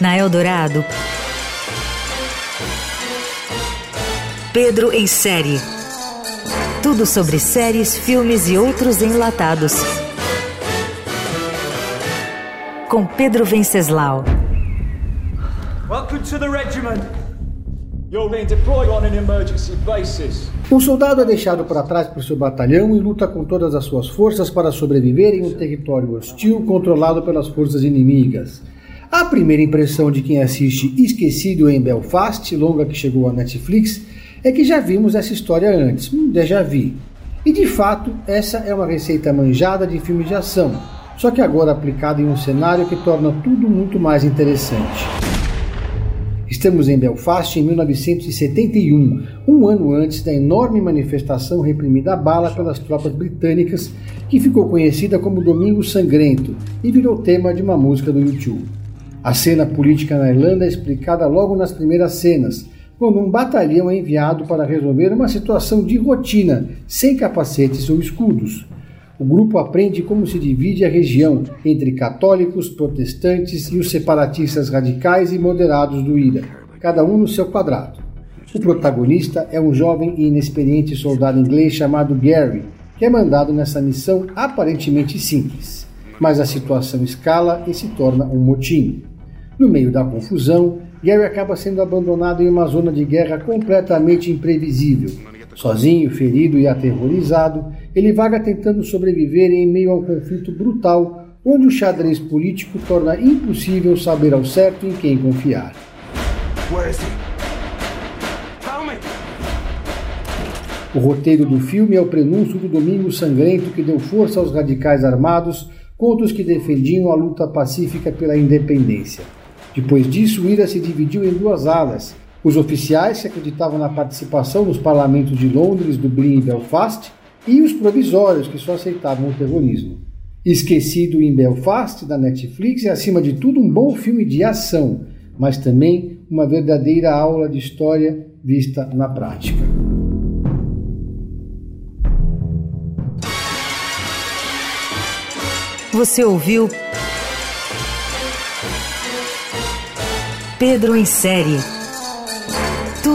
Na Eldorado, Pedro em série. Tudo sobre séries, filmes e outros enlatados. Com Pedro Venceslau. Welcome to the regiment. Um soldado é deixado para trás por seu batalhão e luta com todas as suas forças para sobreviver em um território hostil controlado pelas forças inimigas. A primeira impressão de quem assiste Esquecido em Belfast, longa que chegou à Netflix, é que já vimos essa história antes, um déjà vu. E de fato, essa é uma receita manjada de filme de ação, só que agora aplicada em um cenário que torna tudo muito mais interessante. Estamos em Belfast em 1971, um ano antes da enorme manifestação reprimida a bala pelas tropas britânicas, que ficou conhecida como Domingo Sangrento e virou tema de uma música do YouTube. A cena política na Irlanda é explicada logo nas primeiras cenas, quando um batalhão é enviado para resolver uma situação de rotina, sem capacetes ou escudos. O grupo aprende como se divide a região entre católicos, protestantes e os separatistas radicais e moderados do IRA, cada um no seu quadrado. O protagonista é um jovem e inexperiente soldado inglês chamado Gary, que é mandado nessa missão aparentemente simples. Mas a situação escala e se torna um motim. No meio da confusão, Gary acaba sendo abandonado em uma zona de guerra completamente imprevisível. Sozinho, ferido e aterrorizado, ele vaga tentando sobreviver em meio a um conflito brutal, onde o xadrez político torna impossível saber ao certo em quem confiar. O roteiro do filme é o prenúncio do Domingo Sangrento que deu força aos radicais armados contra os que defendiam a luta pacífica pela independência. Depois disso, IRA se dividiu em duas alas. Os oficiais que acreditavam na participação nos parlamentos de Londres, Dublin e Belfast, e os provisórios que só aceitavam o terrorismo. Esquecido em Belfast, da Netflix, é acima de tudo um bom filme de ação, mas também uma verdadeira aula de história vista na prática. Você ouviu Pedro em Série.